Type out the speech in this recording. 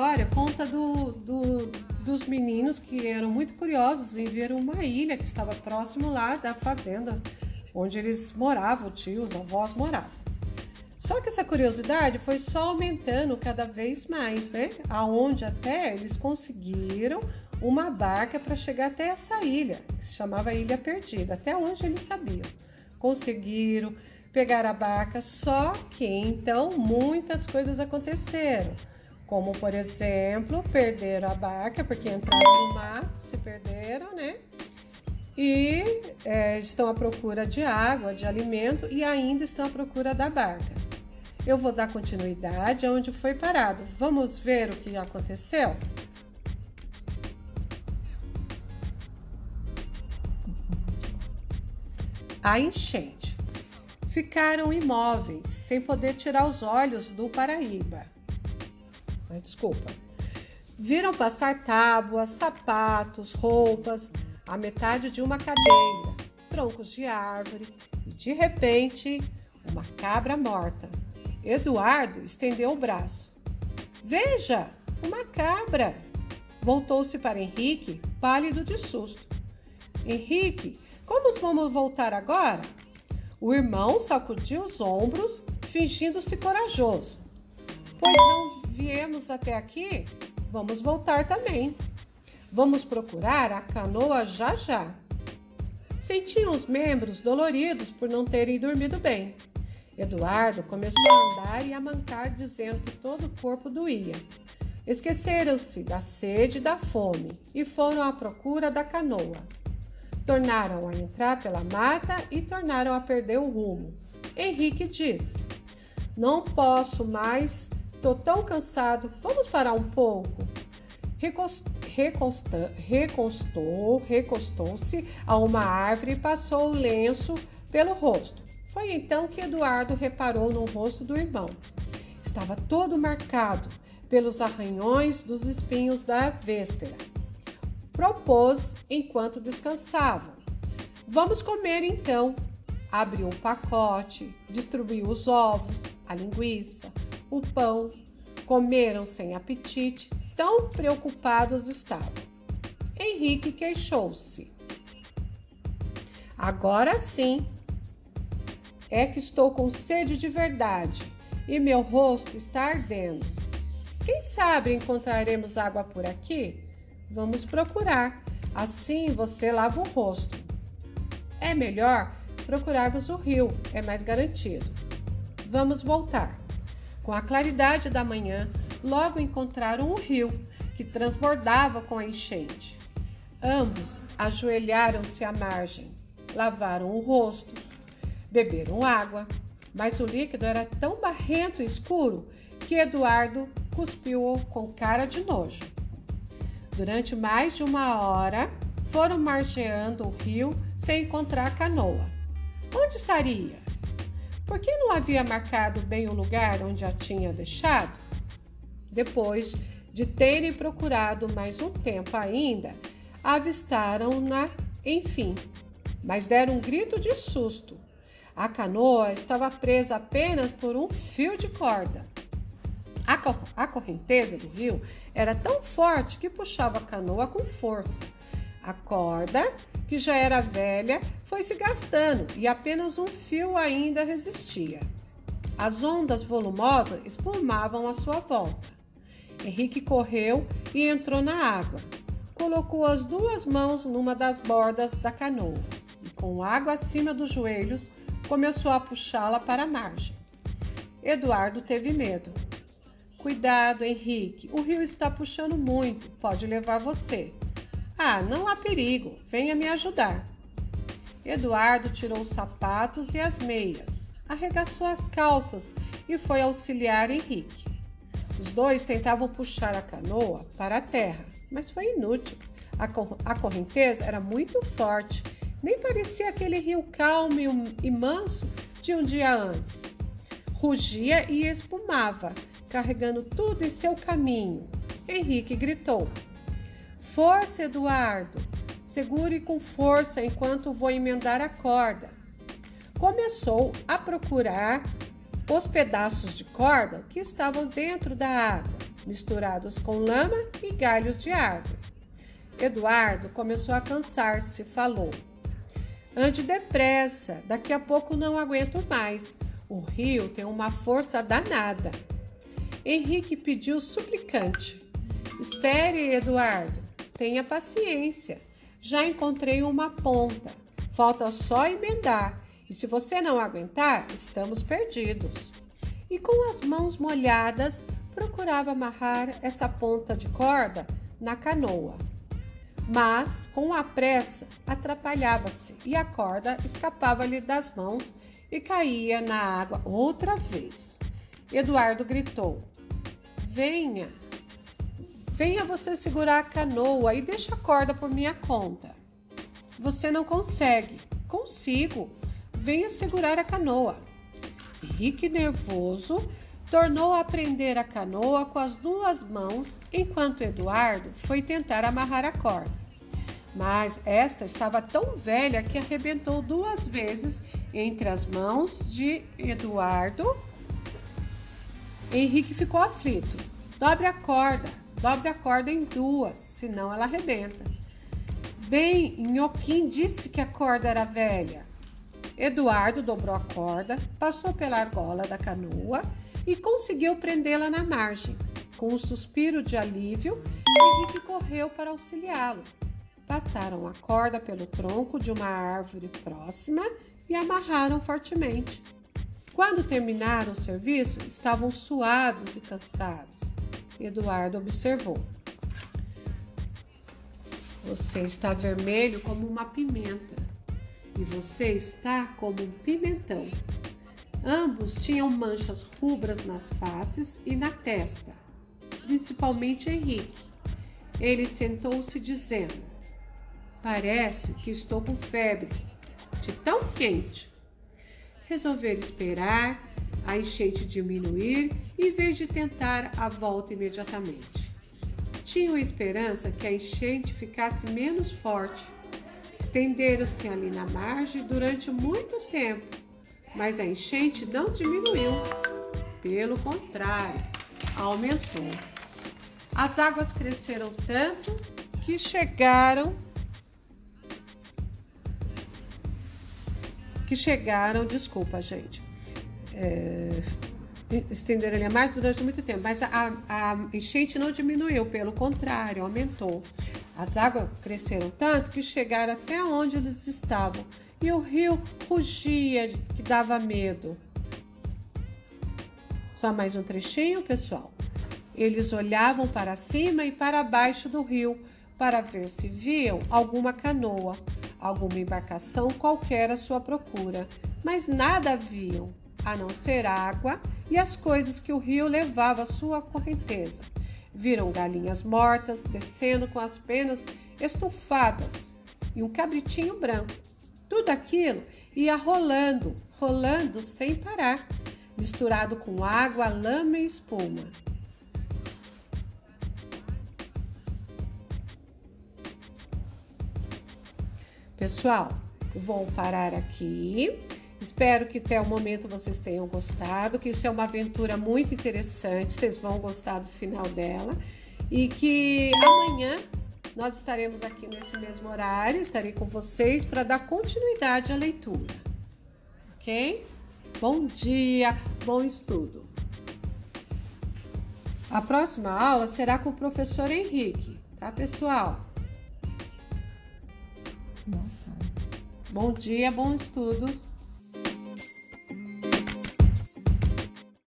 história conta do, do, dos meninos que eram muito curiosos em ver uma ilha que estava próximo lá da fazenda onde eles moravam, tios, avós moravam. Só que essa curiosidade foi só aumentando cada vez mais, né? Aonde até eles conseguiram uma barca para chegar até essa ilha, que se chamava Ilha Perdida, até onde eles sabiam. Conseguiram pegar a barca, só que então muitas coisas aconteceram. Como, por exemplo, perderam a barca porque entraram no mato, se perderam, né? E é, estão à procura de água, de alimento e ainda estão à procura da barca. Eu vou dar continuidade aonde foi parado. Vamos ver o que aconteceu? A enchente. Ficaram imóveis, sem poder tirar os olhos do Paraíba. Desculpa. Viram passar tábuas, sapatos, roupas, a metade de uma cadeira, troncos de árvore e, de repente, uma cabra morta. Eduardo estendeu o braço. Veja, uma cabra! Voltou-se para Henrique, pálido de susto. Henrique, como vamos voltar agora? O irmão sacudiu os ombros, fingindo-se corajoso. Pois não viemos até aqui? Vamos voltar também. Vamos procurar a canoa já já. Sentiam os membros doloridos por não terem dormido bem. Eduardo começou a andar e a mancar, dizendo que todo o corpo doía. Esqueceram-se da sede e da fome e foram à procura da canoa. Tornaram a entrar pela mata e tornaram a perder o rumo. Henrique disse: Não posso mais, estou tão cansado, vamos parar um pouco. Recostou, recostou-se a uma árvore e passou o lenço pelo rosto. Foi então que Eduardo reparou no rosto do irmão. Estava todo marcado pelos arranhões dos espinhos da véspera. Propôs enquanto descansavam. Vamos comer então. Abriu o pacote, distribuiu os ovos, a linguiça, o pão. Comeram sem apetite, tão preocupados estavam. Henrique queixou-se. Agora sim, é que estou com sede de verdade e meu rosto está ardendo. Quem sabe encontraremos água por aqui? Vamos procurar. Assim você lava o rosto. É melhor procurarmos o rio, é mais garantido. Vamos voltar. Com a claridade da manhã, logo encontraram o rio, que transbordava com a enchente. Ambos ajoelharam-se à margem, lavaram o rosto, beberam água, mas o líquido era tão barrento e escuro que Eduardo cuspiu-o com cara de nojo. Durante mais de uma hora, foram margeando o rio sem encontrar a canoa. Onde estaria? Por que não havia marcado bem o lugar onde a tinha deixado? Depois de terem procurado mais um tempo ainda, avistaram-na, enfim, mas deram um grito de susto. A canoa estava presa apenas por um fio de corda. A, co a correnteza do rio era tão forte que puxava a canoa com força. A corda, que já era velha, foi se gastando e apenas um fio ainda resistia. As ondas volumosas espumavam à sua volta. Henrique correu e entrou na água. Colocou as duas mãos numa das bordas da canoa e, com água acima dos joelhos, começou a puxá-la para a margem. Eduardo teve medo. Cuidado, Henrique, o rio está puxando muito, pode levar você. Ah, não há perigo, venha me ajudar. Eduardo tirou os sapatos e as meias, arregaçou as calças e foi auxiliar Henrique. Os dois tentavam puxar a canoa para a terra, mas foi inútil. A, cor a correnteza era muito forte nem parecia aquele rio calmo e manso de um dia antes. Rugia e espumava, carregando tudo em seu caminho. Henrique gritou: Força, Eduardo! Segure com força enquanto vou emendar a corda. Começou a procurar os pedaços de corda que estavam dentro da água. misturados com lama e galhos de árvore. Eduardo começou a cansar-se, falou: Ande depressa, daqui a pouco não aguento mais. O rio tem uma força danada. Henrique pediu suplicante: Espere, Eduardo, tenha paciência. Já encontrei uma ponta. Falta só emendar. E se você não aguentar, estamos perdidos. E com as mãos molhadas, procurava amarrar essa ponta de corda na canoa mas com a pressa atrapalhava-se e a corda escapava-lhe das mãos e caía na água outra vez. Eduardo gritou: Venha, venha você segurar a canoa e deixa a corda por minha conta. Você não consegue. Consigo. Venha segurar a canoa. Henrique, nervoso, tornou a prender a canoa com as duas mãos, enquanto Eduardo foi tentar amarrar a corda. Mas esta estava tão velha que arrebentou duas vezes entre as mãos de Eduardo. Henrique ficou aflito. Dobre a corda, dobre a corda em duas, senão ela arrebenta. Bem, Nhoquim disse que a corda era velha. Eduardo dobrou a corda, passou pela argola da canoa e conseguiu prendê-la na margem. Com um suspiro de alívio, Henrique correu para auxiliá-lo. Passaram a corda pelo tronco de uma árvore próxima e amarraram fortemente. Quando terminaram o serviço, estavam suados e cansados. Eduardo observou. Você está vermelho como uma pimenta e você está como um pimentão. Ambos tinham manchas rubras nas faces e na testa, principalmente Henrique. Ele sentou-se dizendo: Parece que estou com febre, de tão quente. Resolver esperar a enchente diminuir em vez de tentar a volta imediatamente. Tinham esperança que a enchente ficasse menos forte. Estenderam-se ali na margem durante muito tempo, mas a enchente não diminuiu. Pelo contrário, aumentou. As águas cresceram tanto que chegaram que chegaram, desculpa, gente, é, ali a mais durante muito tempo, mas a, a enchente não diminuiu, pelo contrário, aumentou. As águas cresceram tanto que chegaram até onde eles estavam e o rio rugia, que dava medo. Só mais um trechinho, pessoal. Eles olhavam para cima e para baixo do rio para ver se viam alguma canoa alguma embarcação qualquer à sua procura, mas nada haviam, a não ser água e as coisas que o rio levava à sua correnteza. Viram galinhas mortas descendo com as penas estufadas e um cabritinho branco. Tudo aquilo ia rolando, rolando sem parar, misturado com água, lama e espuma. Pessoal, vou parar aqui. Espero que até o momento vocês tenham gostado, que isso é uma aventura muito interessante, vocês vão gostar do final dela e que amanhã nós estaremos aqui nesse mesmo horário, estarei com vocês para dar continuidade à leitura. OK? Bom dia, bom estudo. A próxima aula será com o professor Henrique, tá, pessoal? Bom dia, bons estudos.